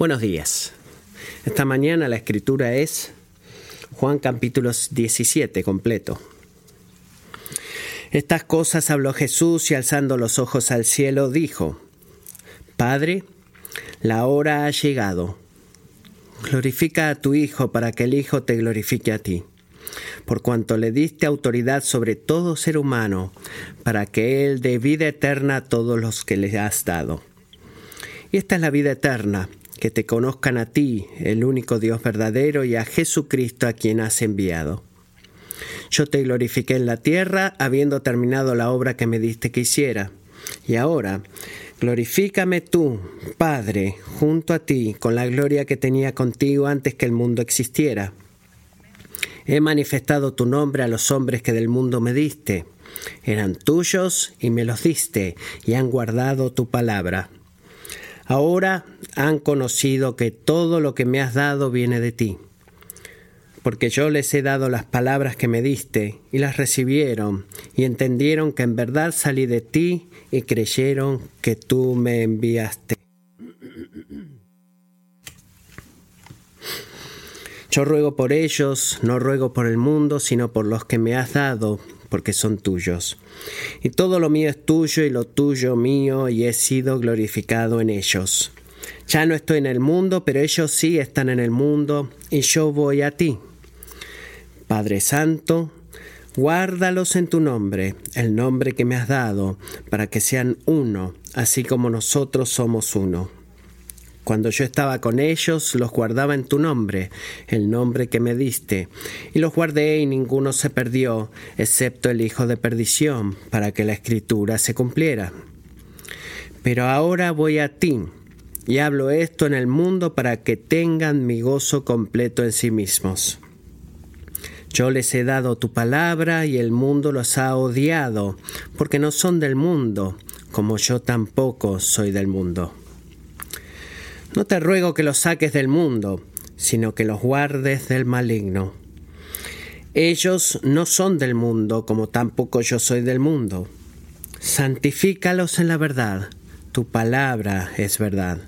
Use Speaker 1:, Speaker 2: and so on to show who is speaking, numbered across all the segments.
Speaker 1: Buenos días. Esta mañana la escritura es Juan capítulo 17 completo. Estas cosas habló Jesús y alzando los ojos al cielo dijo, Padre, la hora ha llegado. Glorifica a tu Hijo para que el Hijo te glorifique a ti, por cuanto le diste autoridad sobre todo ser humano, para que Él dé vida eterna a todos los que le has dado. Y esta es la vida eterna, que te conozcan a ti, el único Dios verdadero, y a Jesucristo a quien has enviado. Yo te glorifiqué en la tierra, habiendo terminado la obra que me diste que hiciera. Y ahora, glorifícame tú, Padre, junto a ti, con la gloria que tenía contigo antes que el mundo existiera. He manifestado tu nombre a los hombres que del mundo me diste. Eran tuyos y me los diste, y han guardado tu palabra. Ahora han conocido que todo lo que me has dado viene de ti, porque yo les he dado las palabras que me diste, y las recibieron, y entendieron que en verdad salí de ti, y creyeron que tú me enviaste. Yo ruego por ellos, no ruego por el mundo, sino por los que me has dado, porque son tuyos. Y todo lo mío es tuyo y lo tuyo mío, y he sido glorificado en ellos. Ya no estoy en el mundo, pero ellos sí están en el mundo, y yo voy a ti. Padre Santo, guárdalos en tu nombre, el nombre que me has dado, para que sean uno, así como nosotros somos uno. Cuando yo estaba con ellos, los guardaba en tu nombre, el nombre que me diste, y los guardé y ninguno se perdió, excepto el hijo de perdición, para que la escritura se cumpliera. Pero ahora voy a ti, y hablo esto en el mundo para que tengan mi gozo completo en sí mismos. Yo les he dado tu palabra y el mundo los ha odiado, porque no son del mundo, como yo tampoco soy del mundo. No te ruego que los saques del mundo, sino que los guardes del maligno. Ellos no son del mundo, como tampoco yo soy del mundo. Santifícalos en la verdad. Tu palabra es verdad.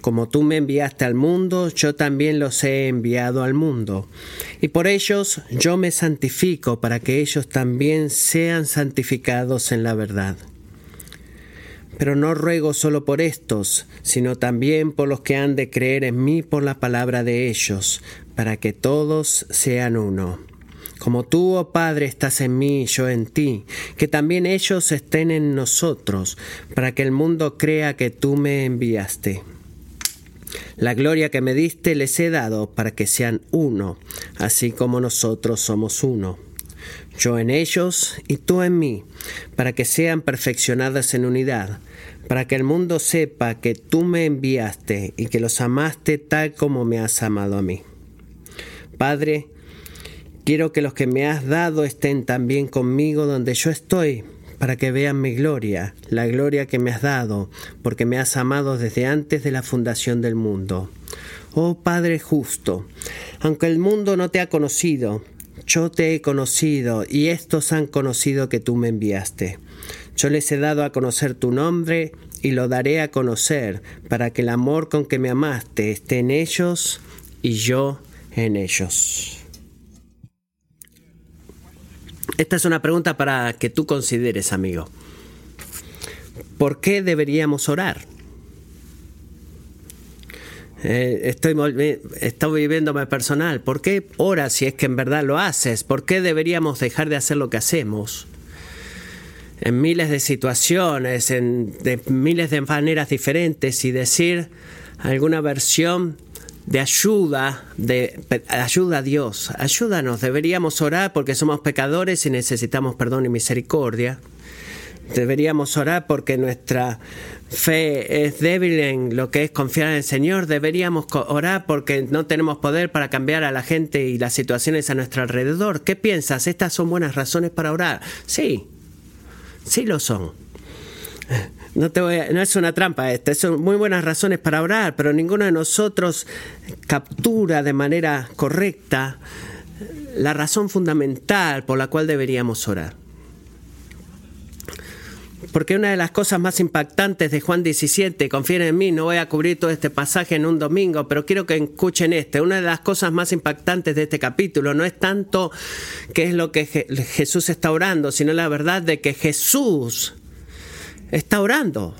Speaker 1: Como tú me enviaste al mundo, yo también los he enviado al mundo. Y por ellos yo me santifico para que ellos también sean santificados en la verdad. Pero no ruego solo por estos, sino también por los que han de creer en mí por la palabra de ellos, para que todos sean uno. Como tú, oh Padre, estás en mí y yo en ti, que también ellos estén en nosotros, para que el mundo crea que tú me enviaste. La gloria que me diste les he dado para que sean uno, así como nosotros somos uno yo en ellos y tú en mí, para que sean perfeccionadas en unidad, para que el mundo sepa que tú me enviaste y que los amaste tal como me has amado a mí. Padre, quiero que los que me has dado estén también conmigo donde yo estoy, para que vean mi gloria, la gloria que me has dado, porque me has amado desde antes de la fundación del mundo. Oh Padre justo, aunque el mundo no te ha conocido, yo te he conocido y estos han conocido que tú me enviaste. Yo les he dado a conocer tu nombre y lo daré a conocer para que el amor con que me amaste esté en ellos y yo en ellos. Esta es una pregunta para que tú consideres, amigo. ¿Por qué deberíamos orar? Eh, estoy, estoy viviéndome personal. ¿Por qué oras si es que en verdad lo haces? ¿Por qué deberíamos dejar de hacer lo que hacemos? En miles de situaciones, en de miles de maneras diferentes y decir alguna versión de ayuda, de ayuda a Dios. Ayúdanos, deberíamos orar porque somos pecadores y necesitamos perdón y misericordia. Deberíamos orar porque nuestra fe es débil en lo que es confiar en el Señor. Deberíamos orar porque no tenemos poder para cambiar a la gente y las situaciones a nuestro alrededor. ¿Qué piensas? ¿Estas son buenas razones para orar? Sí, sí lo son. No, te voy no es una trampa esta, son muy buenas razones para orar, pero ninguno de nosotros captura de manera correcta la razón fundamental por la cual deberíamos orar. Porque una de las cosas más impactantes de Juan 17, confíen en mí, no voy a cubrir todo este pasaje en un domingo, pero quiero que escuchen este. Una de las cosas más impactantes de este capítulo no es tanto qué es lo que Jesús está orando, sino la verdad de que Jesús está orando.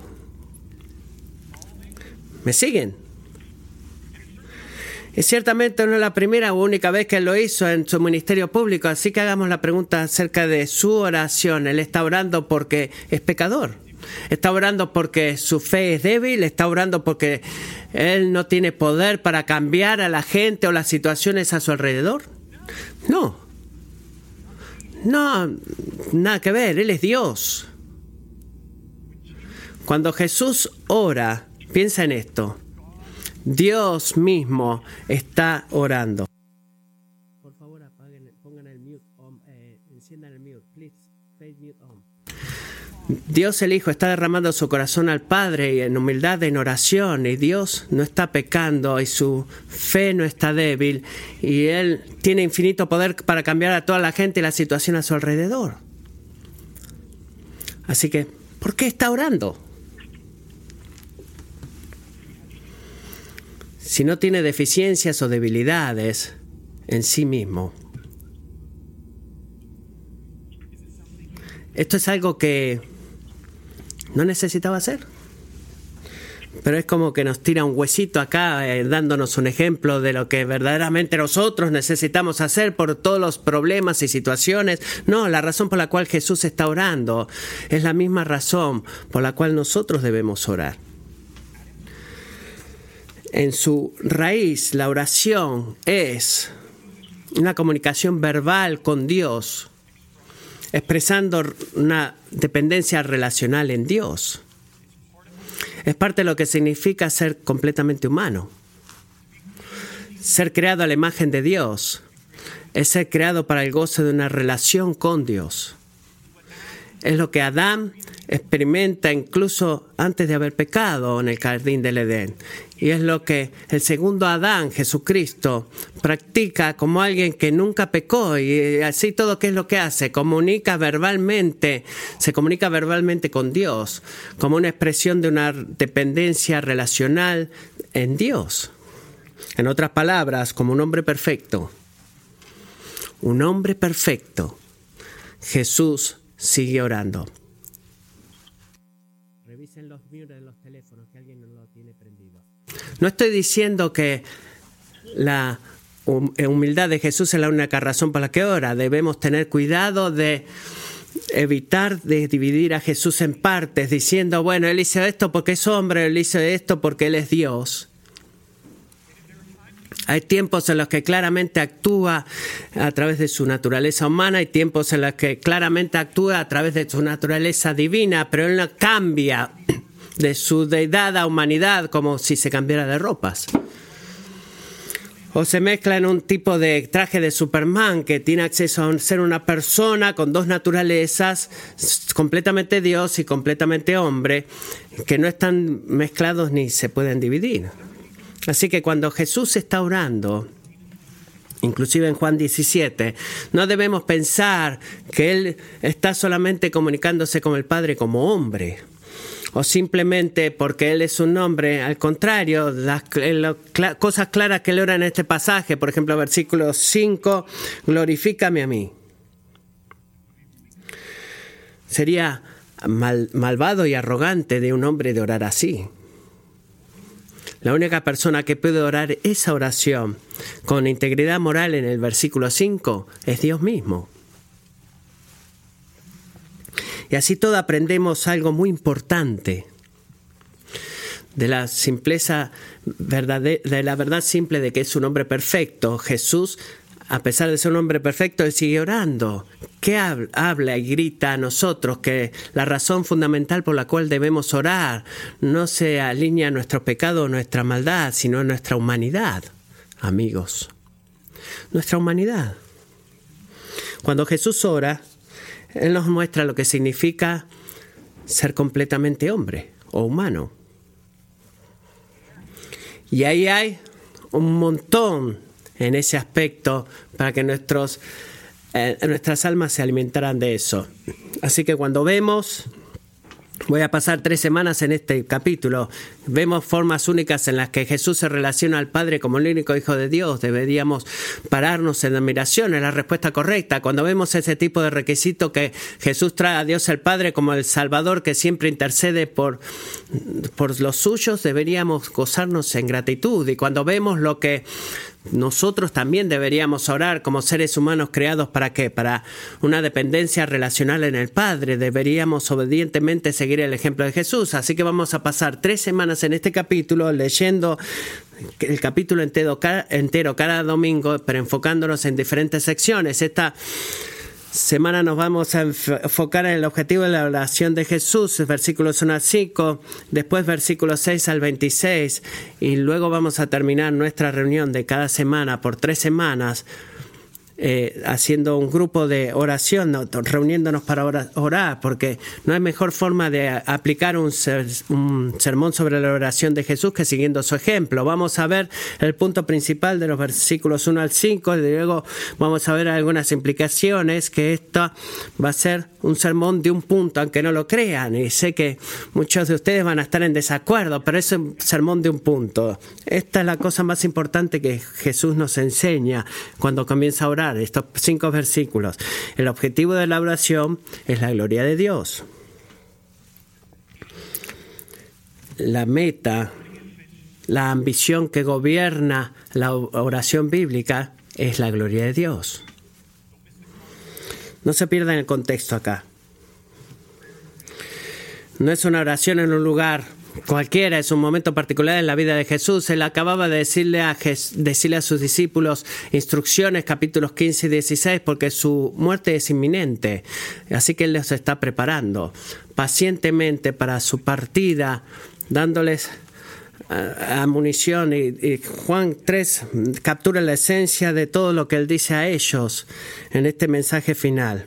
Speaker 1: ¿Me siguen? Ciertamente no es la primera o única vez que lo hizo en su ministerio público, así que hagamos la pregunta acerca de su oración. Él está orando porque es pecador. Está orando porque su fe es débil, está orando porque él no tiene poder para cambiar a la gente o las situaciones a su alrededor. No. No, nada que ver, Él es Dios. Cuando Jesús ora, piensa en esto. Dios mismo está orando. Por favor, apaguen, pongan el mute, eh, enciendan el mute, please, mute on. Dios el Hijo está derramando su corazón al Padre en humildad, en oración, y Dios no está pecando y su fe no está débil, y Él tiene infinito poder para cambiar a toda la gente y la situación a su alrededor. Así que, ¿por qué está orando? Si no tiene deficiencias o debilidades en sí mismo. Esto es algo que no necesitaba hacer. Pero es como que nos tira un huesito acá, eh, dándonos un ejemplo de lo que verdaderamente nosotros necesitamos hacer por todos los problemas y situaciones. No, la razón por la cual Jesús está orando es la misma razón por la cual nosotros debemos orar. En su raíz, la oración es una comunicación verbal con Dios, expresando una dependencia relacional en Dios. Es parte de lo que significa ser completamente humano. Ser creado a la imagen de Dios es ser creado para el goce de una relación con Dios. Es lo que Adán experimenta incluso antes de haber pecado en el jardín del Edén. Y es lo que el segundo Adán, Jesucristo, practica como alguien que nunca pecó y así todo qué es lo que hace, comunica verbalmente, se comunica verbalmente con Dios, como una expresión de una dependencia relacional en Dios. En otras palabras, como un hombre perfecto. Un hombre perfecto. Jesús sigue orando. Revisen los de los teléfonos, que alguien no lo tiene prendido. No estoy diciendo que la humildad de Jesús es la única razón por la que ora. Debemos tener cuidado de evitar de dividir a Jesús en partes, diciendo, bueno, él hizo esto porque es hombre, él hizo esto porque él es Dios. Hay tiempos en los que claramente actúa a través de su naturaleza humana, hay tiempos en los que claramente actúa a través de su naturaleza divina, pero él no cambia de su deidad a humanidad como si se cambiara de ropas. O se mezcla en un tipo de traje de Superman que tiene acceso a ser una persona con dos naturalezas, completamente Dios y completamente hombre, que no están mezclados ni se pueden dividir. Así que cuando Jesús está orando, inclusive en Juan 17, no debemos pensar que Él está solamente comunicándose con el Padre como hombre o simplemente porque Él es un hombre. Al contrario, las cosas claras que le ora en este pasaje, por ejemplo, versículo 5, glorifícame a mí. Sería malvado y arrogante de un hombre de orar así. La única persona que puede orar esa oración con integridad moral en el versículo 5 es Dios mismo. Y así todo aprendemos algo muy importante de la simpleza de la verdad simple de que es un hombre perfecto. Jesús a pesar de ser un hombre perfecto, él sigue orando. ¿Qué habla y grita a nosotros? Que la razón fundamental por la cual debemos orar no se alinea a nuestro pecado o nuestra maldad, sino a nuestra humanidad, amigos. Nuestra humanidad. Cuando Jesús ora, Él nos muestra lo que significa ser completamente hombre o humano. Y ahí hay un montón en ese aspecto para que nuestros, eh, nuestras almas se alimentaran de eso. Así que cuando vemos Voy a pasar tres semanas en este capítulo. Vemos formas únicas en las que Jesús se relaciona al Padre como el único Hijo de Dios. Deberíamos pararnos en admiración, es la respuesta correcta. Cuando vemos ese tipo de requisito que Jesús trae a Dios el Padre como el Salvador que siempre intercede por, por los suyos, deberíamos gozarnos en gratitud. Y cuando vemos lo que nosotros también deberíamos orar como seres humanos creados para qué? Para una dependencia relacional en el Padre. Deberíamos obedientemente seguir el ejemplo de Jesús. Así que vamos a pasar tres semanas en este capítulo leyendo el capítulo entero, entero cada domingo, pero enfocándonos en diferentes secciones. Esta semana nos vamos a enfocar en el objetivo de la oración de Jesús, versículos 1 al 5, después versículos 6 al 26, y luego vamos a terminar nuestra reunión de cada semana por tres semanas eh, haciendo un grupo de oración, reuniéndonos para orar, porque no hay mejor forma de aplicar un, un, sermón sobre la oración de Jesús que siguiendo su ejemplo. Vamos a ver el punto principal de los versículos 1 al 5 y luego vamos a ver algunas implicaciones que esto va a ser un sermón de un punto, aunque no lo crean, y sé que muchos de ustedes van a estar en desacuerdo, pero es un sermón de un punto. Esta es la cosa más importante que Jesús nos enseña cuando comienza a orar, estos cinco versículos. El objetivo de la oración es la gloria de Dios. La meta, la ambición que gobierna la oración bíblica es la gloria de Dios. No se pierdan el contexto acá. No es una oración en un lugar cualquiera, es un momento particular en la vida de Jesús. Él acababa de decirle a, decirle a sus discípulos instrucciones, capítulos 15 y 16, porque su muerte es inminente. Así que Él los está preparando pacientemente para su partida, dándoles a, munición y, Juan 3 captura la esencia de todo lo que él dice a ellos en este mensaje final.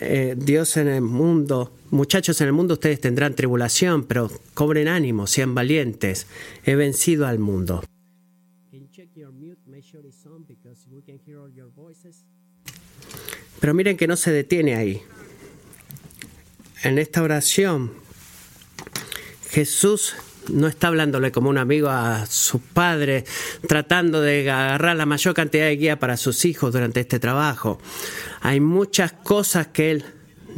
Speaker 1: Eh, Dios en el mundo, muchachos en el mundo ustedes tendrán tribulación, pero cobren ánimo, sean valientes, he vencido al mundo. Pero miren que no se detiene ahí. En esta oración, Jesús no está hablándole como un amigo a su padre, tratando de agarrar la mayor cantidad de guía para sus hijos durante este trabajo. Hay muchas cosas que él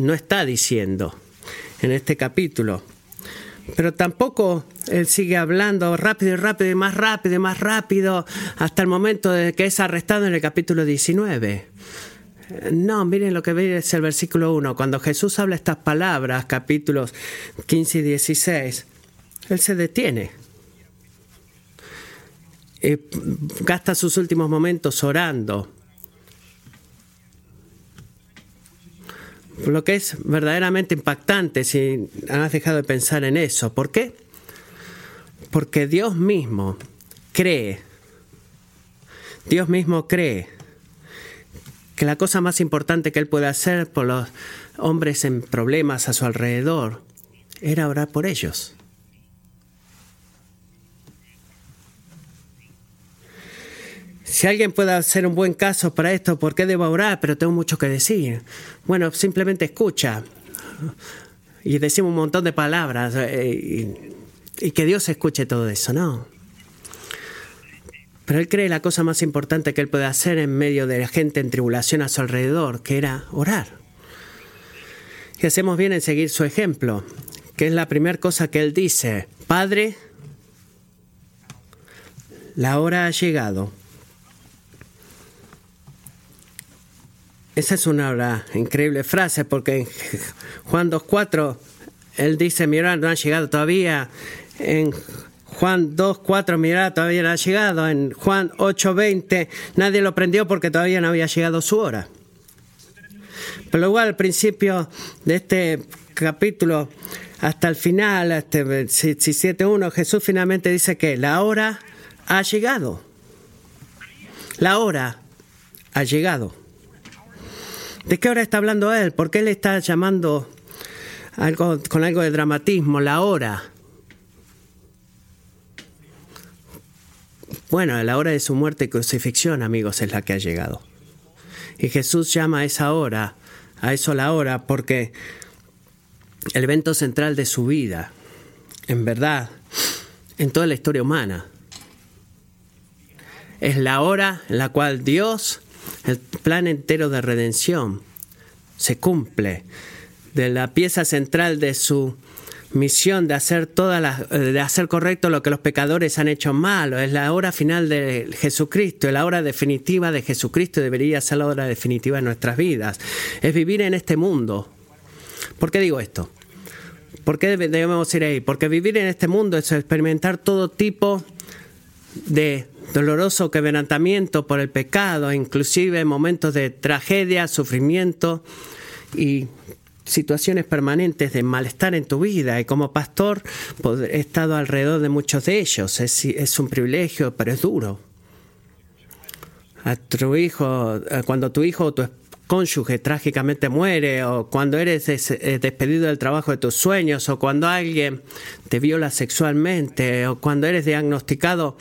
Speaker 1: no está diciendo en este capítulo. Pero tampoco él sigue hablando rápido y rápido y más rápido y más rápido hasta el momento de que es arrestado en el capítulo 19. No, miren lo que ve es el versículo 1. Cuando Jesús habla estas palabras, capítulos 15 y 16, él se detiene. gasta sus últimos momentos orando. Lo que es verdaderamente impactante si has dejado de pensar en eso. ¿Por qué? Porque Dios mismo cree, Dios mismo cree que la cosa más importante que Él puede hacer por los hombres en problemas a su alrededor era orar por ellos. Si alguien puede hacer un buen caso para esto, ¿por qué debo orar? Pero tengo mucho que decir. Bueno, simplemente escucha. Y decimos un montón de palabras. Eh, y, que Dios escuche todo eso, ¿no? Pero él cree la cosa más importante que él puede hacer en medio de la gente en tribulación a su alrededor, que era orar. Y hacemos bien en seguir su ejemplo, que es la primera cosa que él dice. Padre, la hora ha llegado Esa es una increíble frase porque en Juan 2.4 él dice, mira, no ha llegado todavía. En Juan 2.4, mira, todavía no ha llegado. En Juan 8.20 nadie lo prendió porque todavía no había llegado su hora. Pero igual al principio de este capítulo hasta el final, este 17.1, Jesús finalmente dice que la hora ha llegado. La hora ha llegado. ¿De qué hora está hablando él? ¿Por qué le está llamando algo, con algo de dramatismo la hora? Bueno, la hora de su muerte y crucifixión, amigos, es la que ha llegado. Y Jesús llama a esa hora, a eso la hora, porque el evento central de su vida, en verdad, en toda la historia humana. Es la hora en la cual Dios, el plan entero de redención, se cumple. De la pieza central de su misión de hacer todas las, de hacer correcto lo que los pecadores han hecho malo. Es la hora final de Jesucristo, la hora definitiva de Jesucristo debería ser la hora definitiva de nuestras vidas. Es vivir en este mundo. ¿Por qué digo esto? ¿Por qué debemos ir ahí? Porque vivir en este mundo es experimentar todo tipo de doloroso quebrantamiento por el pecado, inclusive momentos de tragedia, sufrimiento y situaciones permanentes de malestar en tu vida y como pastor he estado alrededor de muchos de ellos. Es, un privilegio, pero es duro. Tu hijo, cuando tu hijo o tu cónyuge trágicamente muere, o cuando eres eh, despedido del trabajo de tus sueños, o cuando alguien te viola sexualmente, o cuando eres diagnosticado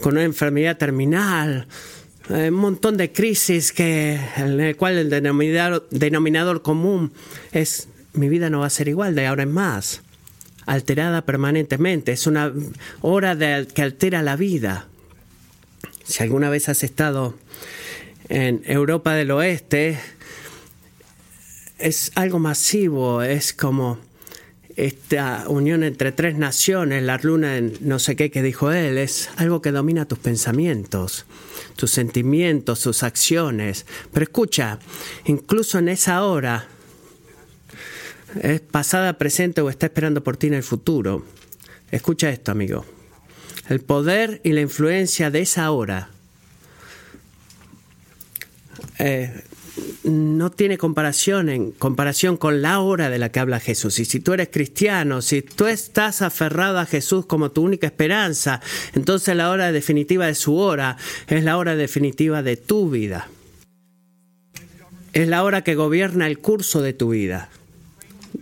Speaker 1: con una enfermedad terminal, eh, un montón de crisis que, en el cual el denominador, denominador común es mi vida no va a ser igual de ahora en más, alterada permanentemente. Es una hora de, que altera la vida. Si alguna vez has estado en Europa del Oeste, es algo masivo, es como esta unión entre tres naciones, la luna en no sé qué que dijo él, es algo que domina tus pensamientos, tus sentimientos, tus acciones. Pero escucha, incluso en esa hora, es pasada, presente o está esperando por ti en el futuro. Escucha esto, amigo. El poder y la influencia de esa hora eh, no tiene comparación en comparación con la hora de la que habla Jesús. Y si tú eres cristiano, si tú estás aferrado a Jesús como tu única esperanza, entonces la hora definitiva de su hora es la hora definitiva de tu vida. Es la hora que gobierna el curso de tu vida.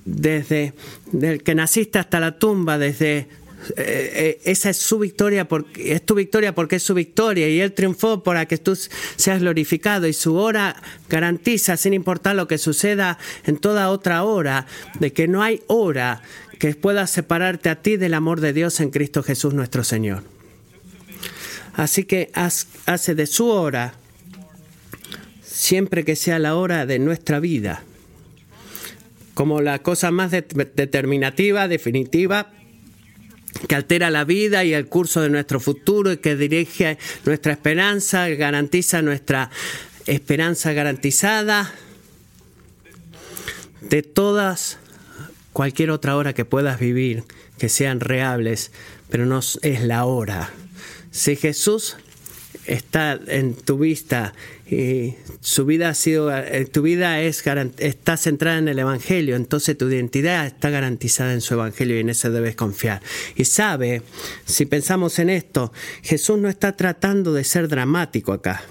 Speaker 1: Desde el que naciste hasta la tumba, desde eh, eh, esa es su victoria, porque, es tu victoria porque es su victoria y Él triunfó para que tú seas glorificado y su hora garantiza, sin importar lo que suceda en toda otra hora, de que no hay hora que pueda separarte a ti del amor de Dios en Cristo Jesús nuestro Señor. Así que hace de su hora, siempre que sea la hora de nuestra vida, como la cosa más determinativa, definitiva, que altera la vida y el curso de nuestro futuro y que dirige nuestra esperanza, garantiza nuestra esperanza garantizada de todas, cualquier otra hora que puedas vivir, que sean reales, pero no es la hora. Si Jesús está en tu vista y su vida ha sido, eh, tu vida es, está centrada en el Evangelio, entonces tu identidad está garantizada en su Evangelio y en eso debes confiar. Y sabe, si pensamos en esto, Jesús no está tratando de ser dramático acá.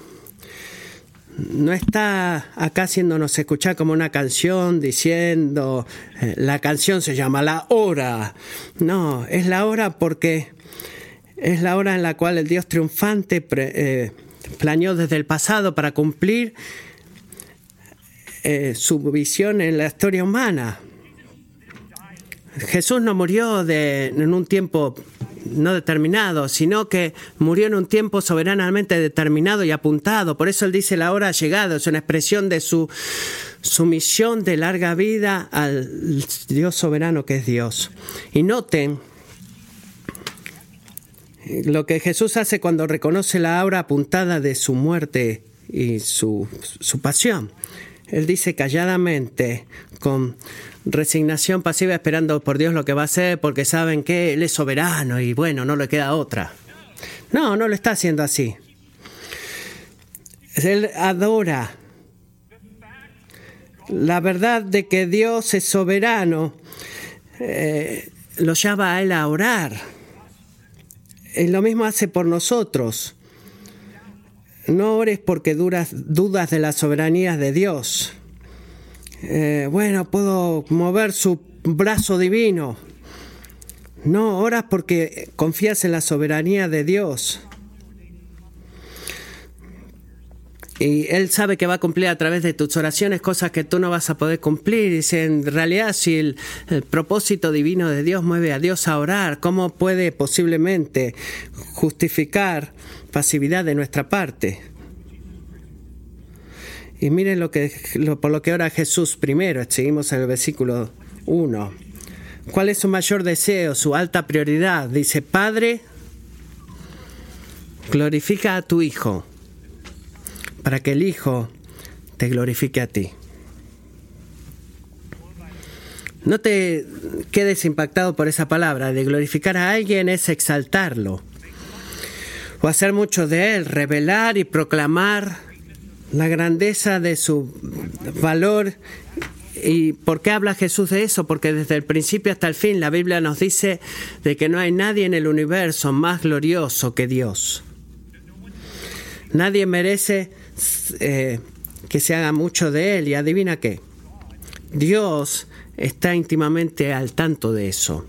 Speaker 1: No está acá haciéndonos escuchar como una canción diciendo, eh, la canción se llama La Hora. No, es la hora porque es la hora en la cual el Dios triunfante eh, planeó desde el pasado para cumplir eh, su visión en la historia humana. Jesús no murió en un tiempo no determinado, sino que murió en un tiempo soberanamente determinado y apuntado. Por eso él dice la hora ha llegado, es una expresión de su, su misión de larga vida al Dios soberano que es Dios. Y noten lo que Jesús hace cuando reconoce la hora apuntada de su muerte y su, pasión. Él dice calladamente, con resignación pasiva, esperando por Dios lo que va a hacer, porque saben que Él es soberano y bueno, no le queda otra. No, no lo está haciendo así. Él adora la verdad de que Dios es soberano, eh, lo llama a Él a orar lo mismo hace por nosotros. No ores porque duras, dudas de la soberanía de Dios. Eh, bueno, puedo mover su brazo divino. No, oras porque confías en la soberanía de Dios. Y Él sabe que va a cumplir a través de tus oraciones cosas que tú no vas a poder cumplir. Dice, en realidad, si el, propósito divino de Dios mueve a Dios a orar, ¿cómo puede posiblemente justificar pasividad de nuestra parte? Y miren lo que, por lo que ora Jesús primero. Seguimos en el versículo 1. ¿Cuál es su mayor deseo, su alta prioridad? Dice, Padre, glorifica a tu Hijo para que el Hijo te glorifique a ti. No te quedes impactado por esa palabra. De glorificar a alguien es exaltarlo. O hacer mucho de él, revelar y proclamar la grandeza de su valor. ¿Y por qué habla Jesús de eso? Porque desde el principio hasta el fin la Biblia nos dice de que no hay nadie en el universo más glorioso que Dios. Nadie merece eh, que se haga mucho de él y adivina qué. Dios está íntimamente al tanto de eso.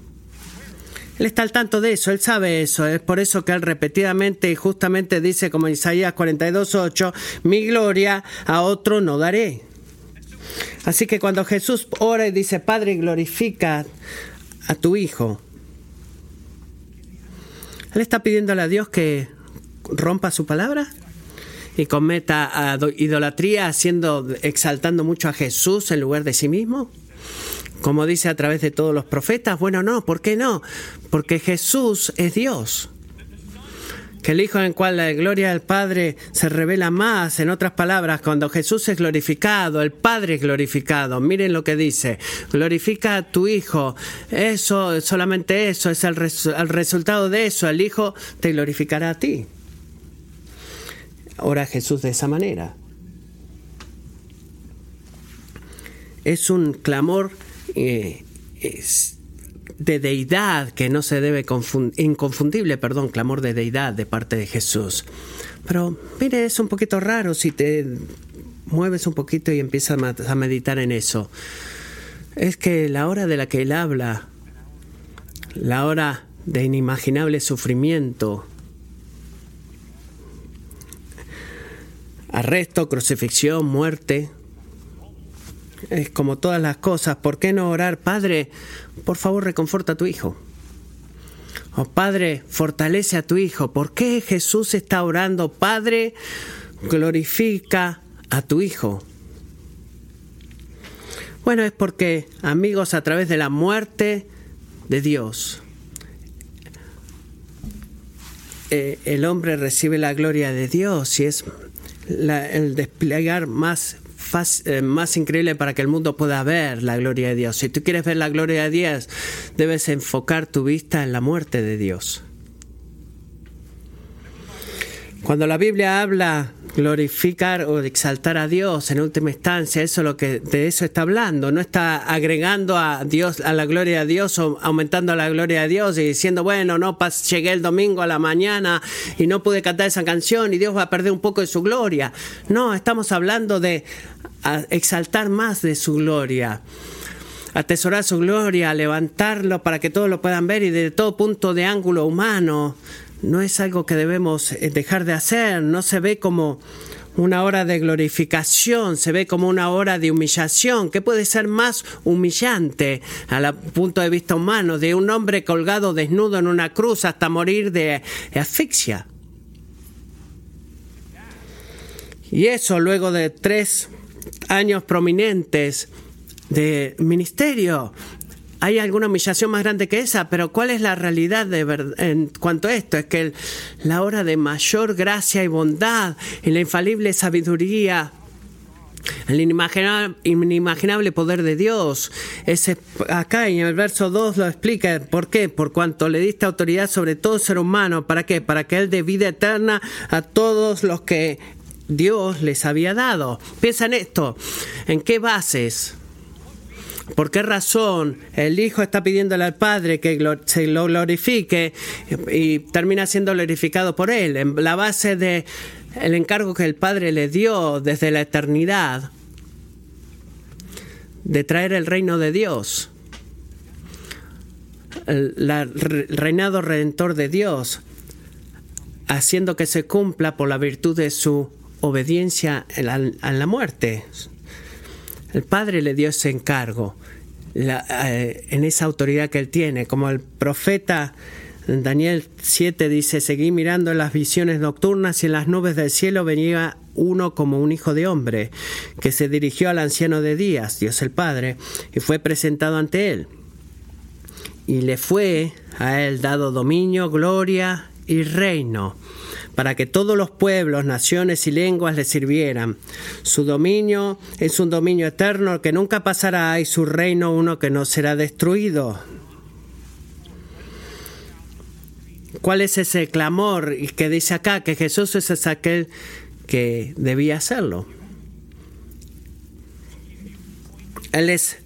Speaker 1: Él está al tanto de eso, él sabe eso, es por eso que él repetidamente y justamente dice como Isaías 42.8, mi gloria a otro no daré. Así que cuando Jesús ora y dice, Padre, glorifica a tu Hijo, Él está pidiéndole a Dios que rompa su palabra y cometa idolatría haciendo exaltando mucho a Jesús en lugar de sí mismo? Como dice a través de todos los profetas, bueno, no, ¿por qué no? Porque Jesús es Dios. Que el Hijo en cual la gloria del Padre se revela más, en otras palabras, cuando Jesús es glorificado, el Padre es glorificado. Miren lo que dice, glorifica a tu Hijo. Eso, solamente eso, es el, el resultado de eso. El Hijo te glorificará a ti. Ora Jesús de esa manera. Es un clamor eh, es de deidad que no se debe confundir, inconfundible, perdón, clamor de deidad de parte de Jesús. Pero mire, es un poquito raro si te mueves un poquito y empiezas a meditar en eso. Es que la hora de la que él habla, la hora de inimaginable sufrimiento, arresto, crucifixión, muerte. Es como todas las cosas. ¿Por qué no orar, Padre? Por favor, reconforta a tu hijo. Oh Padre, fortalece a tu hijo. ¿Por qué Jesús está orando? Padre, glorifica a tu hijo. Bueno, es porque, amigos, a través de la muerte de Dios, eh, el hombre recibe la gloria de Dios y es el desplegar más, eh, más increíble para que el mundo pueda ver la gloria de Dios. Si tú quieres ver la gloria de Dios, debes enfocar tu vista en la muerte de Dios. Cuando la Biblia habla glorificar o exaltar a Dios en última instancia, eso lo que de eso está hablando, no está agregando a Dios a la gloria de Dios o aumentando la gloria de Dios y diciendo, bueno, no llegué el domingo a la mañana y no pude cantar esa canción y Dios va a perder un poco de su gloria. No, estamos hablando de exaltar más de su gloria atesorar su gloria, levantarlo para que todos lo puedan ver y desde todo punto de ángulo humano no es algo que debemos eh, dejar de hacer, no se ve como una hora de glorificación, se ve como una hora de humillación. ¿Qué puede ser más humillante al punto de vista humano de un hombre colgado desnudo en una cruz hasta morir de asfixia? Y eso luego de tres años prominentes de ministerio, hay alguna humillación más grande que esa, pero ¿cuál es la realidad de en cuanto a esto? Es que la hora de mayor gracia y bondad y la infalible sabiduría el inimaginable, inimaginable, poder de Dios. Ese, acá en el verso 2 lo explica. ¿Por qué? Por cuanto le diste autoridad sobre todo ser humano. ¿Para qué? Para que Él dé vida eterna a todos los que Dios les había dado. Piensa en esto. ¿En qué bases? ¿Por qué razón el Hijo está pidiéndole al Padre que se lo glorifique y termina siendo glorificado por Él? En la base de el encargo que el Padre le dio desde la eternidad de traer el reino de Dios, el, reinado redentor de Dios, haciendo que se cumpla por la virtud de su obediencia a la muerte. El Padre le dio ese encargo eh, en esa autoridad que él tiene, como el profeta Daniel 7 dice, seguí mirando las visiones nocturnas y en las nubes del cielo venía uno como un hijo de hombre, que se dirigió al anciano de días, Dios el Padre, y fue presentado ante él. Y le fue a él dado dominio, gloria y reino, para que todos los pueblos, naciones y lenguas le sirvieran. Su dominio es un dominio eterno que nunca pasará y su reino uno que no será destruido. ¿Cuál es ese clamor que dice acá? Que Jesús es aquel que debía hacerlo. Él es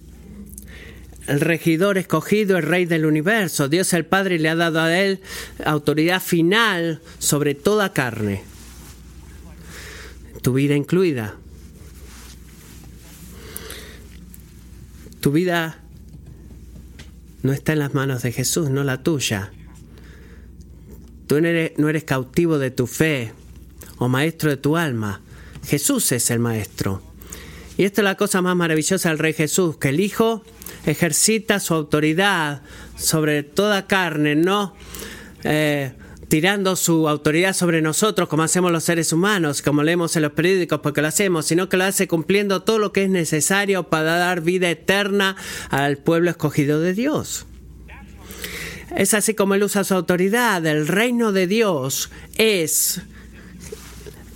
Speaker 1: el regidor escogido, el rey del universo. Dios el Padre le ha dado a él autoridad final sobre toda carne, tu vida incluida. Tu vida no está en las manos de Jesús, no la tuya. Tú no eres, cautivo de tu fe o maestro de tu alma. Jesús es el maestro. Y esta es la cosa más maravillosa del Rey Jesús, que el Hijo ejercita su autoridad sobre toda carne, no eh, tirando su autoridad sobre nosotros como hacemos los seres humanos, como leemos en los periódicos porque lo hacemos, sino que lo hace cumpliendo todo lo que es necesario para dar vida eterna al pueblo escogido de Dios. Es así como él usa su autoridad. El reino de Dios es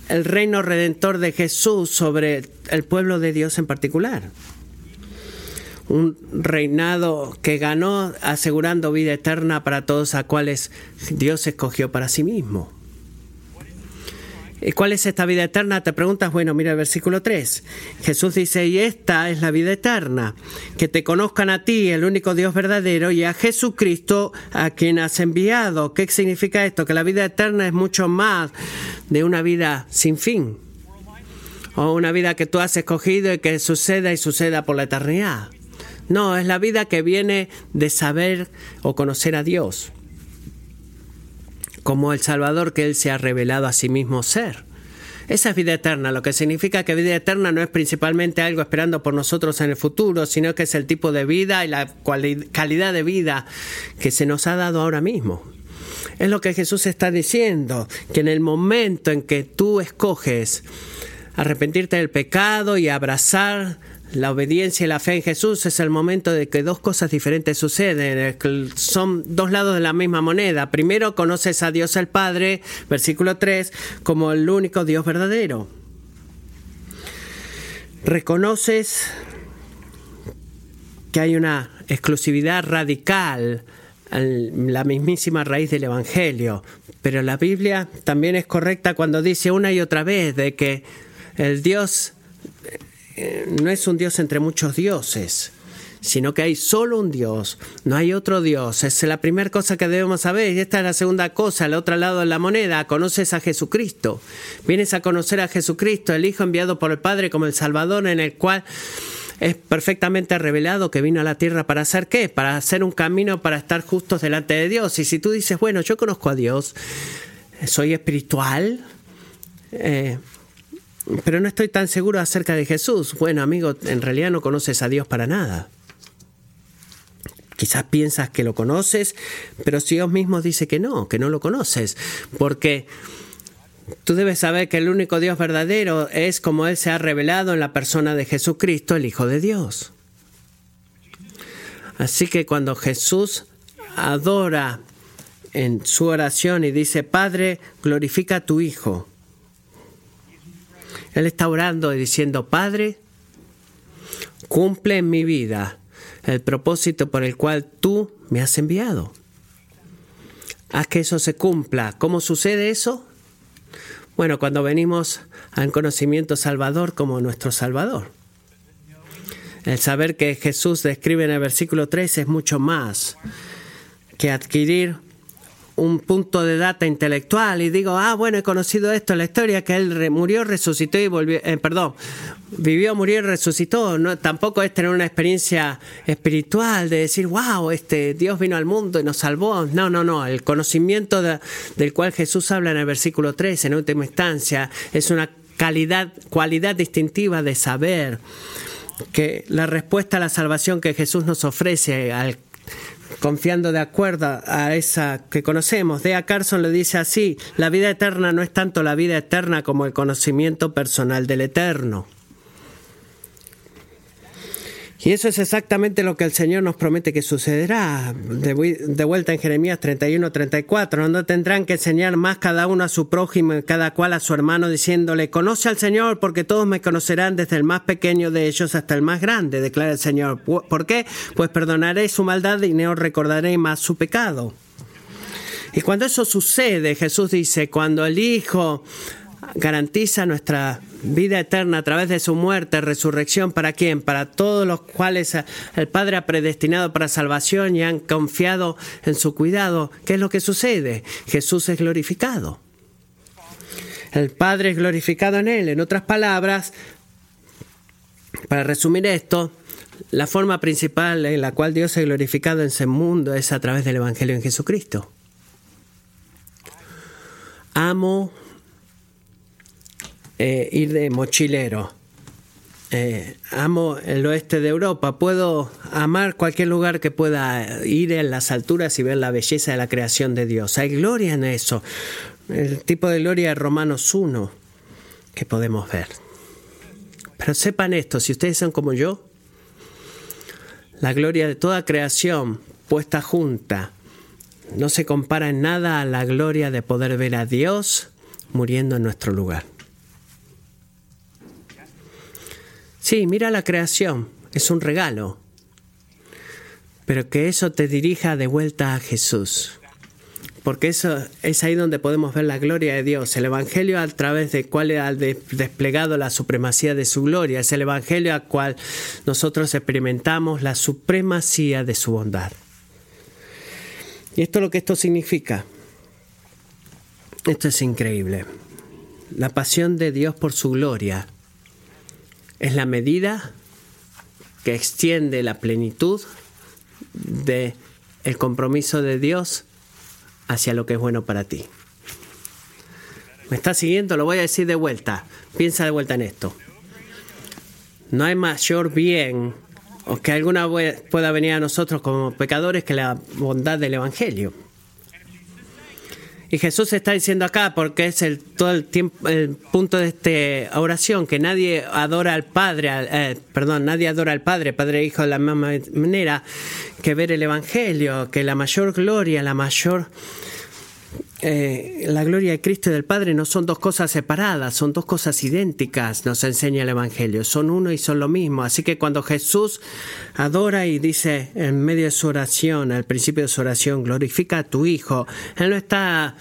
Speaker 1: el reino redentor de Jesús sobre el pueblo de Dios en particular. Un reinado que ganó asegurando vida eterna para todos a cuales Dios escogió para sí mismo. ¿Y cuál es esta vida eterna? Te preguntas, bueno, mira el versículo 3. Jesús dice, y esta es la vida eterna, que te conozcan a ti, el único Dios verdadero, y a Jesucristo, a quien has enviado. ¿Qué significa esto? Que la vida eterna es mucho más de una vida sin fin, o una vida que tú has escogido y que suceda y suceda por la eternidad. No, es la vida que viene de saber o conocer a Dios como el Salvador que Él se ha revelado a sí mismo ser. Esa es vida eterna, lo que significa que vida eterna no es principalmente algo esperando por nosotros en el futuro, sino que es el tipo de vida y la calidad de vida que se nos ha dado ahora mismo. Es lo que Jesús está diciendo, que en el momento en que tú escoges arrepentirte del pecado y abrazar la obediencia y la fe en Jesús es el momento de que dos cosas diferentes suceden. Son dos lados de la misma moneda. Primero, conoces a Dios el Padre, versículo 3, como el único Dios verdadero. Reconoces que hay una exclusividad radical la mismísima raíz del Evangelio. Pero la Biblia también es correcta cuando dice una y otra vez de que el Dios no es un Dios entre muchos dioses, sino que hay solo un Dios, no hay otro Dios. Es la primera cosa que debemos saber. Y esta es la segunda cosa, al otro lado de la moneda. Conoces a Jesucristo. Vienes a conocer a Jesucristo, el Hijo enviado por el Padre como el Salvador, en el cual es perfectamente revelado que vino a la tierra para hacer qué? Para hacer un camino para estar justos delante de Dios. Y si tú dices, bueno, yo conozco a Dios, soy espiritual, eh, pero no estoy tan seguro acerca de Jesús. Bueno, amigo, en realidad no conoces a Dios para nada. Quizás piensas que lo conoces, pero si Dios mismo dice que no, que no lo conoces, porque tú debes saber que el único Dios verdadero es como Él se ha revelado en la persona de Jesucristo, el Hijo de Dios. Así que cuando Jesús adora en su oración y dice, Padre, glorifica a tu Hijo, él está orando y diciendo, Padre, cumple en mi vida el propósito por el cual tú me has enviado. Haz que eso se cumpla. ¿Cómo sucede eso? Bueno, cuando venimos al conocimiento salvador como nuestro Salvador. El saber que Jesús describe en el versículo 3 es mucho más que adquirir un punto de data intelectual y digo, ah, bueno, he conocido esto en la historia, que él murió, resucitó y volvió, eh, perdón, vivió, murió y resucitó. No, tampoco es tener una experiencia espiritual de decir, wow, este Dios vino al mundo y nos salvó. No, no, no. El conocimiento del cual Jesús habla en el versículo 3, en última instancia, es una calidad, cualidad distintiva de saber que la respuesta a la salvación que Jesús nos ofrece al confiando de acuerdo a esa que conocemos. Dea Carson le dice así, la vida eterna no es tanto la vida eterna como el conocimiento personal del eterno. Y eso es exactamente lo que el Señor nos promete que sucederá. De, vuelta en Jeremías 31, 34, no tendrán que enseñar más cada uno a su prójimo y cada cual a su hermano, diciéndole, conoce al Señor, porque todos me conocerán desde el más pequeño de ellos hasta el más grande, declara el Señor. ¿Por qué? Pues perdonaré su maldad y no recordaré más su pecado. Y cuando eso sucede, Jesús dice, cuando el Hijo garantiza nuestra vida eterna a través de su muerte, resurrección, ¿para quién? Para todos los cuales el Padre ha predestinado para salvación y han confiado en su cuidado. ¿Qué es lo que sucede? Jesús es glorificado. El Padre es glorificado en Él. En otras palabras, para resumir esto, la forma principal en la cual Dios es glorificado en ese mundo es a través del Evangelio en Jesucristo. Amo eh, ir de mochilero. Eh, amo el oeste de Europa, puedo amar cualquier lugar que pueda ir en las alturas y ver la belleza de la creación de Dios. Hay gloria en eso. El tipo de gloria de Romanos 1 que podemos ver. Pero sepan esto, si ustedes son como yo, la gloria de toda creación puesta junta no se compara en nada a la gloria de poder ver a Dios muriendo en nuestro lugar. Sí, mira la creación, es un regalo, pero que eso te dirija de vuelta a Jesús. Porque eso es ahí donde podemos ver la gloria de Dios. El Evangelio a través del cual ha desplegado la supremacía de su gloria. Es el Evangelio al cual nosotros experimentamos la supremacía de su bondad. Y esto es lo que esto significa. Esto es increíble. La pasión de Dios por su gloria es la medida que extiende la plenitud de el compromiso de Dios hacia lo que es bueno para ti. ¿Me estás siguiendo? Lo voy a decir de vuelta. Piensa de vuelta en esto. No hay mayor bien o que alguna pueda venir a nosotros como pecadores que la bondad del Evangelio. Y Jesús está diciendo acá, porque es el, todo el, tiempo, el punto de esta oración, que nadie adora al Padre, eh, perdón, nadie adora al Padre, Padre e Hijo de la misma manera que ver el Evangelio, que la mayor gloria, la mayor eh, la gloria de Cristo y del Padre no son dos cosas separadas, son dos cosas idénticas, nos enseña el Evangelio, son uno y son lo mismo. Así que cuando Jesús adora y dice en medio de su oración, al principio de su oración, glorifica a tu Hijo, Él no está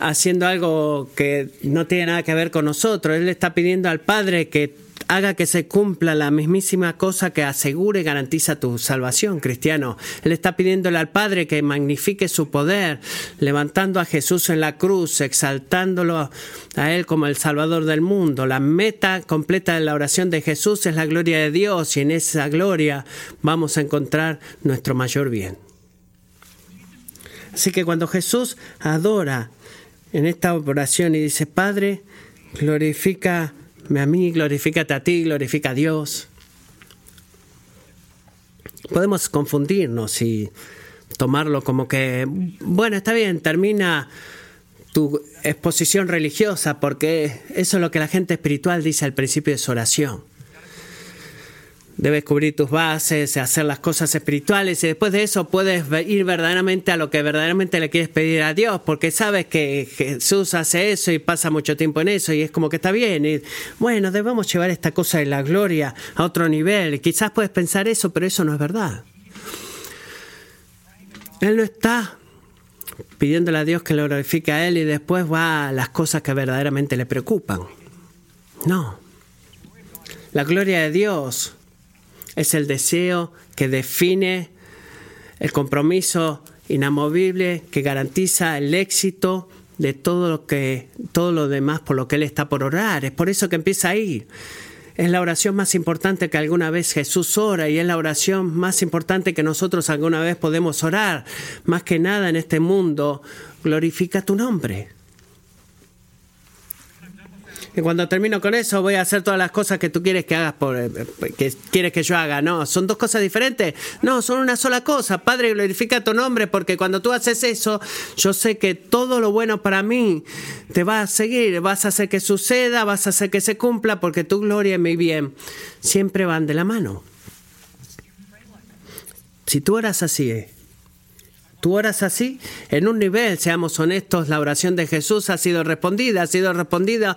Speaker 1: haciendo algo que no tiene nada que ver con nosotros, Él está pidiendo al Padre que haga que se cumpla la mismísima cosa que asegure y garantiza tu salvación, cristiano. Él está pidiéndole al Padre que magnifique su poder, levantando a Jesús en la cruz, exaltándolo a Él como el Salvador del mundo. La meta completa de la oración de Jesús es la gloria de Dios y en esa gloria vamos a encontrar nuestro mayor bien. Así que cuando Jesús adora en esta oración y dice, Padre, glorifica a mí, glorifícate a ti, glorifica a Dios. Podemos confundirnos y tomarlo como que, bueno, está bien, termina tu exposición religiosa, porque eso es lo que la gente espiritual dice al principio de su oración. Debes cubrir tus bases, hacer las cosas espirituales y después de eso puedes ir verdaderamente a lo que verdaderamente le quieres pedir a Dios, porque sabes que Jesús hace eso y pasa mucho tiempo en eso y es como que está bien. Y bueno, debemos llevar esta cosa de la gloria a otro nivel. quizás puedes pensar eso, pero eso no es verdad. Él no está pidiéndole a Dios que lo glorifique a Él y después va a las cosas que verdaderamente le preocupan. No. La gloria de Dios es el deseo que define el compromiso inamovible que garantiza el éxito de todo lo que todo lo demás por lo que él está por orar. Es por eso que empieza ahí. Es la oración más importante que alguna vez Jesús ora y es la oración más importante que nosotros alguna vez podemos orar. Más que nada en este mundo, glorifica tu nombre. Y cuando termino con eso, voy a hacer todas las cosas que tú quieres que hagas, por, eh, que quieres que yo haga. No, son dos cosas diferentes. No, son una sola cosa. Padre, glorifica tu nombre, porque cuando tú haces eso, yo sé que todo lo bueno para mí te va a seguir. Vas a hacer que suceda, vas a hacer que se cumpla, porque tu gloria y mi bien siempre van de la mano. Si tú eras así, eh, tú oras así, en un nivel, seamos honestos, la oración de Jesús ha sido respondida, ha sido respondida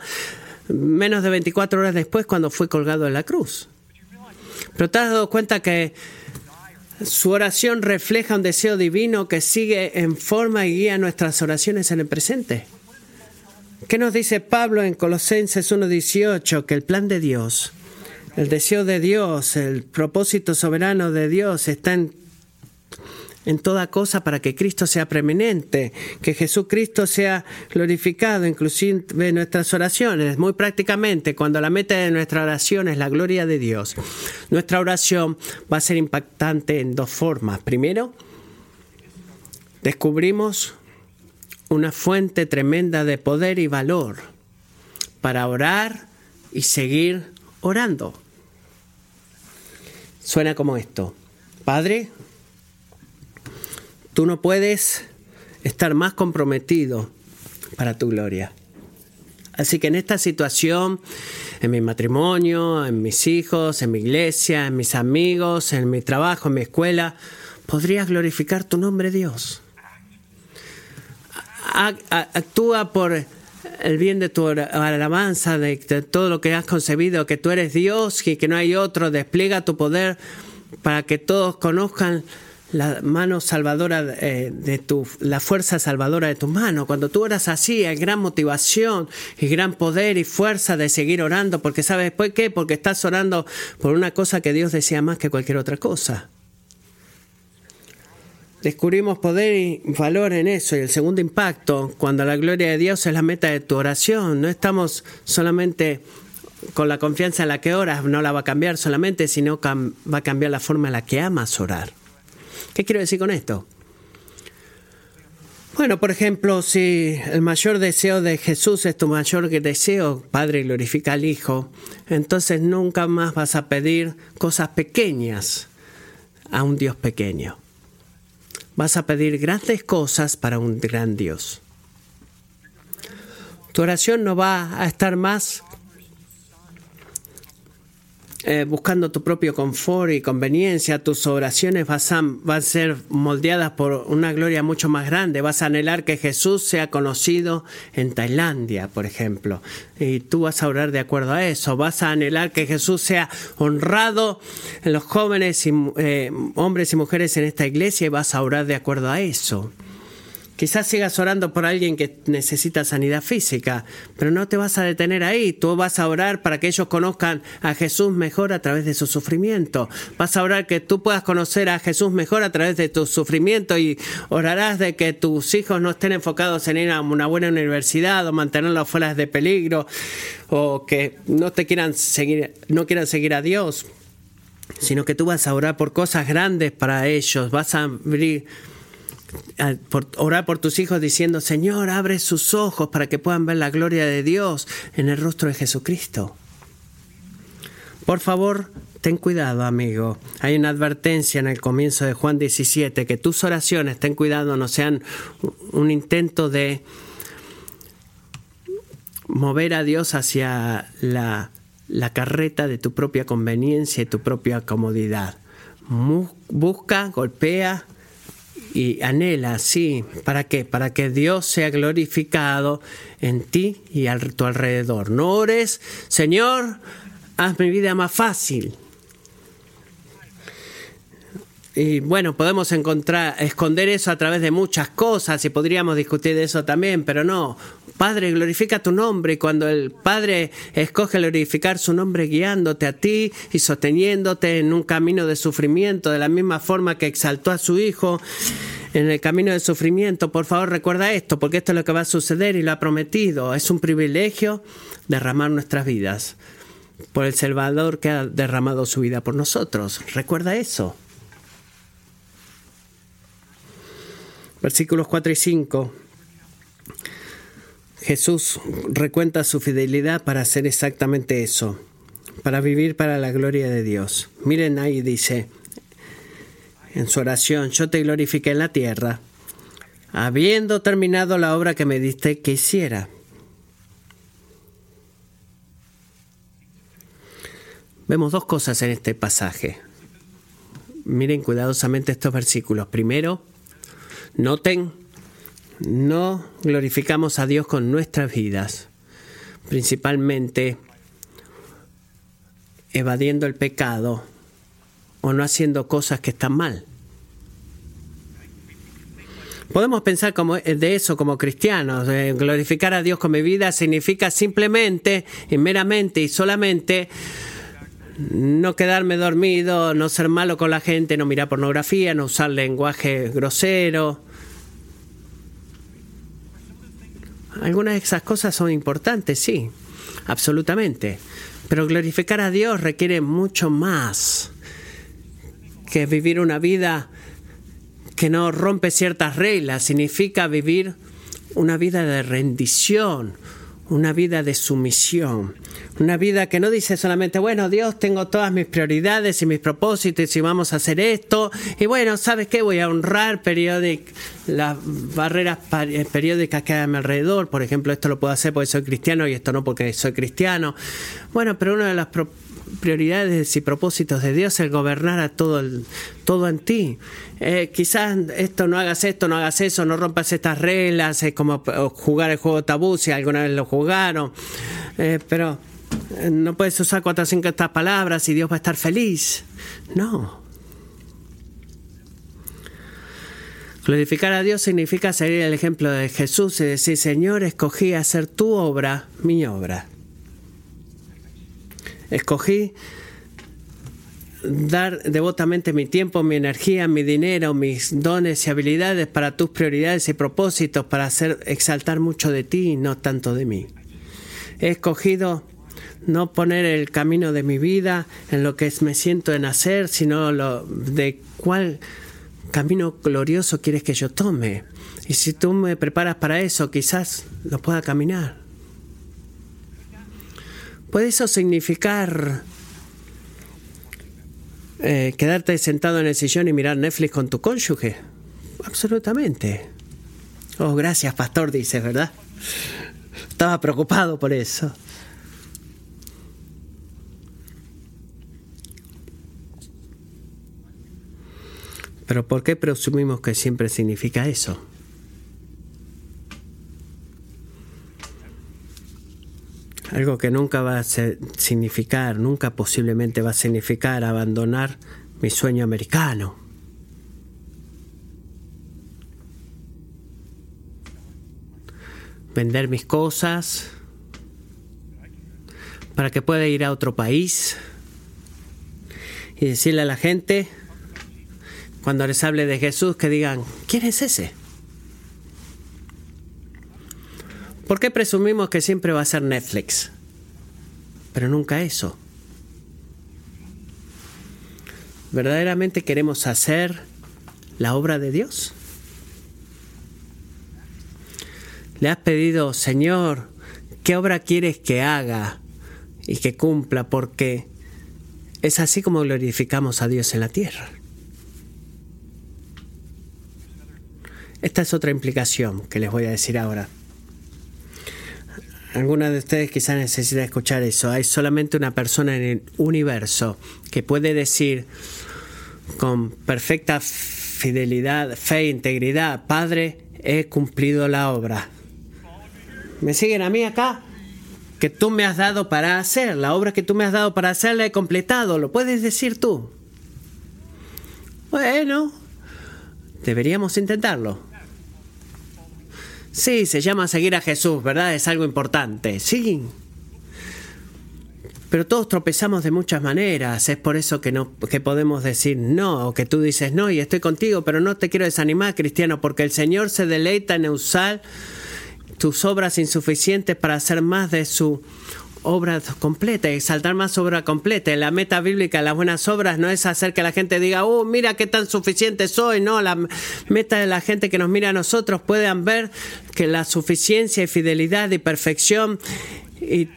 Speaker 1: menos de 24 horas después cuando fue colgado en la cruz. Pero te has dado cuenta que su oración refleja un deseo divino que sigue en forma y guía nuestras oraciones en el presente. ¿Qué nos dice Pablo en Colosenses 1.18? Que el plan de Dios, el deseo de Dios, el propósito soberano de Dios está en en toda cosa para que Cristo sea preeminente, que Jesucristo sea glorificado, inclusive en nuestras oraciones. Muy prácticamente, cuando la meta de nuestra oración es la gloria de Dios, nuestra oración va a ser impactante en dos formas. Primero, descubrimos una fuente tremenda de poder y valor para orar y seguir orando. Suena como esto. Padre, Tú no puedes estar más comprometido para tu gloria. Así que en esta situación, en mi matrimonio, en mis hijos, en mi iglesia, en mis amigos, en mi trabajo, en mi escuela, podrías glorificar tu nombre Dios. Actúa por el bien de tu alabanza, de, todo lo que has concebido, que tú eres Dios y que no hay otro. Despliega tu poder para que todos conozcan la mano salvadora eh, de tu, la fuerza salvadora de tu mano. Cuando tú oras así, hay gran motivación y gran poder y fuerza de seguir orando, porque sabes por qué, porque estás orando por una cosa que Dios desea más que cualquier otra cosa. Descubrimos poder y valor en eso. Y el segundo impacto, cuando la gloria de Dios es la meta de tu oración, no estamos solamente con la confianza en la que oras, no la va a cambiar solamente, sino va a cambiar la forma en la que amas orar. ¿Qué quiero decir con esto? Bueno, por ejemplo, si el mayor deseo de Jesús es tu mayor deseo, Padre, glorifica al Hijo, entonces nunca más vas a pedir cosas pequeñas a un Dios pequeño. Vas a pedir grandes cosas para un gran Dios. Tu oración no va a estar más eh, buscando tu propio confort y conveniencia, tus oraciones van a, ser moldeadas por una gloria mucho más grande. Vas a anhelar que Jesús sea conocido en Tailandia, por ejemplo. Y tú vas a orar de acuerdo a eso. Vas a anhelar que Jesús sea honrado en los jóvenes y eh, hombres y mujeres en esta iglesia y vas a orar de acuerdo a eso. Quizás sigas orando por alguien que necesita sanidad física, pero no te vas a detener ahí. Tú vas a orar para que ellos conozcan a Jesús mejor a través de su sufrimiento. Vas a orar que tú puedas conocer a Jesús mejor a través de tu sufrimiento y orarás de que tus hijos no estén enfocados en ir a una buena universidad o mantenerlos fuera de peligro o que no te quieran seguir, no quieran seguir a Dios, sino que tú vas a orar por cosas grandes para ellos. Vas a abrir orar por tus hijos diciendo, Señor, abre sus ojos para que puedan ver la gloria de Dios en el rostro de Jesucristo. Por favor, ten cuidado, amigo. Hay una advertencia en el comienzo de Juan 17, que tus oraciones, ten cuidado, no sean un intento de mover a Dios hacia la, la carreta de tu propia conveniencia y tu propia comodidad. Busca, golpea, y anhela, sí, ¿para qué? Para que Dios sea glorificado en ti y a tu alrededor. No ores, Señor, haz mi vida más fácil. Y bueno, podemos encontrar, esconder eso a través de muchas cosas y podríamos discutir de eso también, pero no. Padre, glorifica tu nombre y cuando el Padre escoge glorificar su nombre guiándote a ti y sosteniéndote en un camino de sufrimiento, de la misma forma que exaltó a su Hijo en el camino de sufrimiento, por favor recuerda esto, porque esto es lo que va a suceder y lo ha prometido. Es un privilegio derramar nuestras vidas por el Salvador que ha derramado su vida por nosotros. Recuerda eso. Versículos 4 y 5. Jesús recuenta su fidelidad para hacer exactamente eso, para vivir para la gloria de Dios. Miren ahí dice en su oración, yo te glorifiqué en la tierra, habiendo terminado la obra que me diste que hiciera. Vemos dos cosas en este pasaje. Miren cuidadosamente estos versículos. Primero, noten, no glorificamos a Dios con nuestras vidas, principalmente evadiendo el pecado o no haciendo cosas que están mal. Podemos pensar como, de eso como cristianos. glorificar a Dios con mi vida significa simplemente y meramente y solamente no quedarme dormido, no ser malo con la gente, no mirar pornografía, no usar lenguaje grosero. Algunas de esas cosas son importantes, sí, absolutamente. Pero glorificar a Dios requiere mucho más que vivir una vida que no rompe ciertas reglas. Significa vivir una vida de rendición, una vida de sumisión, una vida que no dice solamente, bueno, Dios, tengo todas mis prioridades y mis propósitos y vamos a hacer esto. Y bueno, ¿sabes qué? Voy a honrar las barreras eh, periódicas que hay a mi alrededor. Por ejemplo, esto lo puedo hacer porque soy cristiano y esto no porque soy cristiano. Bueno, pero una de las prioridades y propósitos de Dios es gobernar a todo, el, todo en ti. Eh, quizás esto no hagas esto, no hagas eso, no rompas estas reglas, es como jugar el juego tabú si alguna vez lo jugaron, eh, pero eh, no puedes usar cuatro o cinco estas palabras y Dios va a estar feliz. No. Glorificar a Dios significa seguir el ejemplo de Jesús y decir, Señor, escogí hacer tu obra, mi obra. Escogí dar devotamente mi tiempo, mi energía, mi dinero, mis dones y habilidades para tus prioridades y propósitos, para hacer exaltar mucho de ti y no tanto de mí. He escogido no poner el camino de mi vida en lo que me siento en hacer, sino lo de cuál camino glorioso quieres que yo tome. Y si tú me preparas para eso, quizás lo pueda caminar. ¿Puede eso significar eh, quedarte sentado en el sillón y mirar Netflix con tu cónyuge? Absolutamente. Oh, gracias, pastor, dice, ¿verdad? Estaba preocupado por eso. Pero ¿por qué presumimos que siempre significa eso? Algo que nunca va a significar, nunca posiblemente va a significar abandonar mi sueño americano. Vender mis cosas para que pueda ir a otro país y decirle a la gente, cuando les hable de Jesús, que digan, ¿quién es ese? ¿Por qué presumimos que siempre va a ser Netflix? Pero nunca eso. ¿Verdaderamente queremos hacer la obra de Dios? Le has pedido, Señor, ¿qué obra quieres que haga y que cumpla? Porque es así como glorificamos a Dios en la tierra. Esta es otra implicación que les voy a decir ahora. Algunas de ustedes quizás necesiten escuchar eso. Hay solamente una persona en el universo que puede decir con perfecta fidelidad, fe e integridad, Padre, he cumplido la obra. ¿Me siguen a mí acá? Que tú me has dado para hacer, la obra que tú me has dado para hacer la he completado, ¿lo puedes decir tú? Bueno, deberíamos intentarlo. Sí, se llama seguir a Jesús, ¿verdad? Es algo importante. Sí. Pero todos tropezamos de muchas maneras. Es por eso que no que podemos decir no, o que tú dices no y estoy contigo, pero no te quiero desanimar, cristiano, porque el Señor se deleita en usar tus obras insuficientes para hacer más de su obra completa, exaltar más obra completa. La meta bíblica, las buenas obras, no es hacer que la gente diga, oh, mira qué tan suficiente soy. No, la meta de la gente que nos mira a nosotros puedan ver que la suficiencia y fidelidad y perfección y,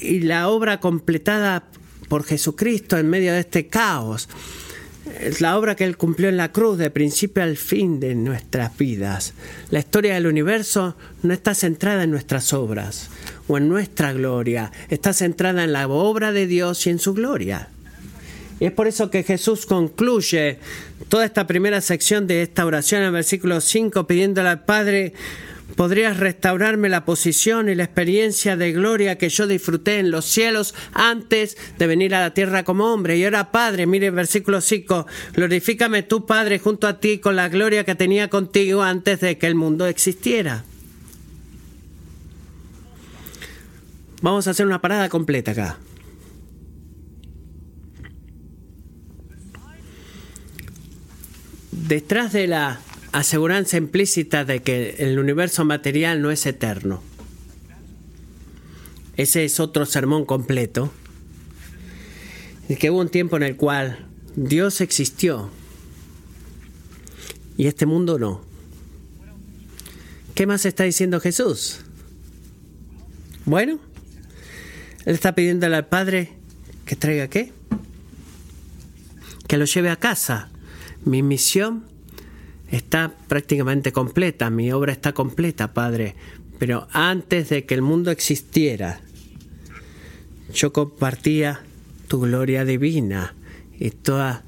Speaker 1: y la obra completada por Jesucristo en medio de este caos es la obra que Él cumplió en la cruz de principio al fin de nuestras vidas. La historia del universo no está centrada en nuestras obras o en nuestra gloria, está centrada en la obra de Dios y en su gloria. Y es por eso que Jesús concluye toda esta primera sección de esta oración en el versículo 5 pidiéndole al Padre podrías restaurarme la posición y la experiencia de gloria que yo disfruté en los cielos antes de venir a la tierra como hombre. Y ahora, Padre, mire el versículo 5, glorifícame tú, Padre, junto a ti con la gloria que tenía contigo antes de que el mundo existiera. Vamos a hacer una parada completa acá. Detrás de la aseguranza implícita de que el universo material no es eterno. Ese es otro sermón completo. De que hubo un tiempo en el cual Dios existió y este mundo no. ¿Qué más está diciendo Jesús? Bueno, Él está pidiéndole al Padre que traiga qué? Que lo lleve a casa. Mi misión está prácticamente completa, mi obra está completa, Padre. Pero antes de que el mundo existiera, yo compartía tu gloria divina y toda,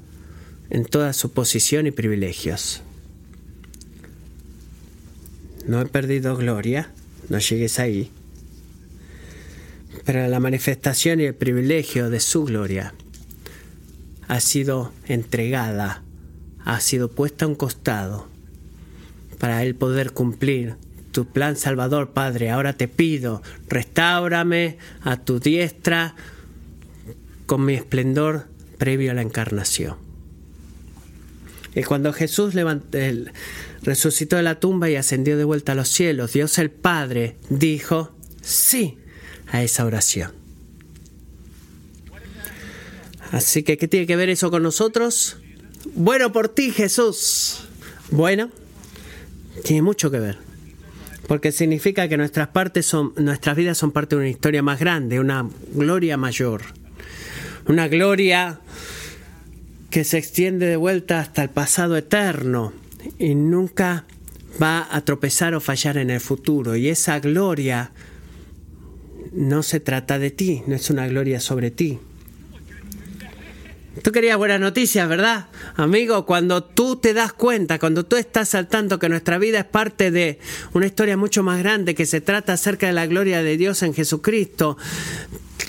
Speaker 1: en toda su posición y privilegios. No he perdido gloria, no llegues ahí, pero la manifestación y el privilegio de su gloria ha sido entregada ha sido puesta a un costado para Él poder cumplir tu plan salvador, Padre. Ahora te pido, restaurame a tu diestra con mi esplendor previo a la encarnación. Y cuando Jesús resucitó de la tumba y ascendió de vuelta a los cielos, Dios el Padre dijo sí a esa oración. Así que, ¿qué tiene que ver eso con nosotros? Bueno por ti, Jesús. Bueno, tiene mucho que ver. Porque significa que nuestras partes son, nuestras vidas son parte de una historia más grande, una gloria mayor. Una gloria que se extiende de vuelta hasta el pasado eterno y nunca va a tropezar o fallar en el futuro. Y esa gloria no se trata de ti, no es una gloria sobre ti. Tú querías buenas noticias, ¿verdad? Amigo, cuando tú te das cuenta, cuando tú estás saltando que nuestra vida es parte de una historia mucho más grande que se trata acerca de la gloria de Dios en Jesucristo,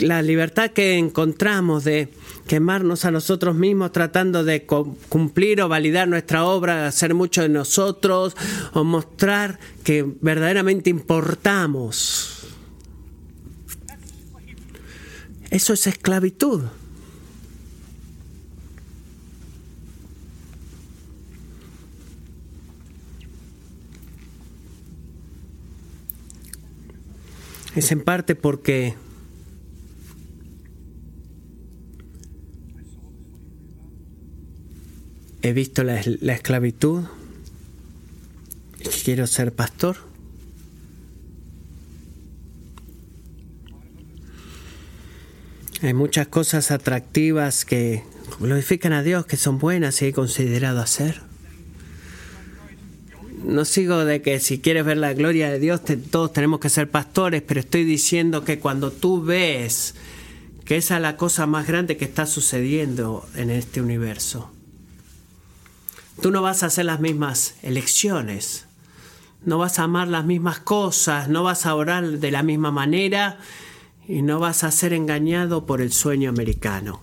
Speaker 1: la libertad que encontramos de quemarnos a nosotros mismos tratando de cumplir o validar nuestra obra, hacer mucho de nosotros o mostrar que verdaderamente importamos. Eso es esclavitud. Es en parte porque he visto la, esclavitud y quiero ser pastor. Hay muchas cosas atractivas que glorifican a Dios, que son buenas y he considerado hacer no sigo de que si quieres ver la gloria de Dios todos tenemos que ser pastores, pero estoy diciendo que cuando tú ves que esa es la cosa más grande que está sucediendo en este universo, tú no vas a hacer las mismas elecciones, no vas a amar las mismas cosas, no vas a orar de la misma manera y no vas a ser engañado por el sueño americano.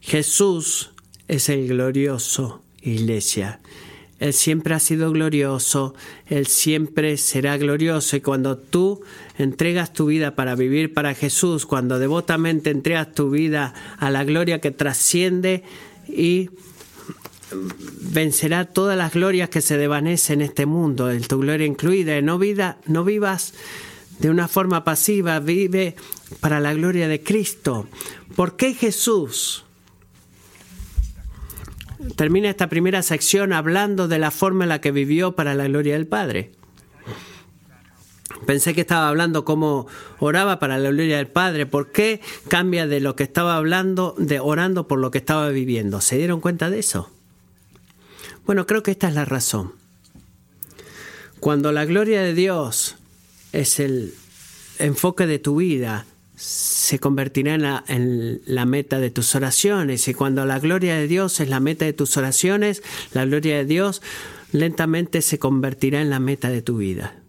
Speaker 1: Jesús es el glorioso, iglesia. Él siempre ha sido glorioso, Él siempre será glorioso. Y cuando tú entregas tu vida para vivir para Jesús, cuando devotamente entregas tu vida a la gloria que trasciende y vencerá todas las glorias que se desvanecen en este mundo, en tu gloria incluida. No, vida, no vivas de una forma pasiva, vive para la gloria de Cristo. ¿Por qué Jesús? Termina esta primera sección hablando de la forma en la que vivió para la gloria del Padre. Pensé que estaba hablando cómo oraba para la gloria del Padre. ¿Por qué cambia de lo que estaba hablando, de orando por lo que estaba viviendo? ¿Se dieron cuenta de eso? Bueno, creo que esta es la razón. Cuando la gloria de Dios es el enfoque de tu vida, se convertirá en la, meta de tus oraciones. Y cuando la gloria de Dios es la meta de tus oraciones, la gloria de Dios lentamente se convertirá en la meta de tu vida.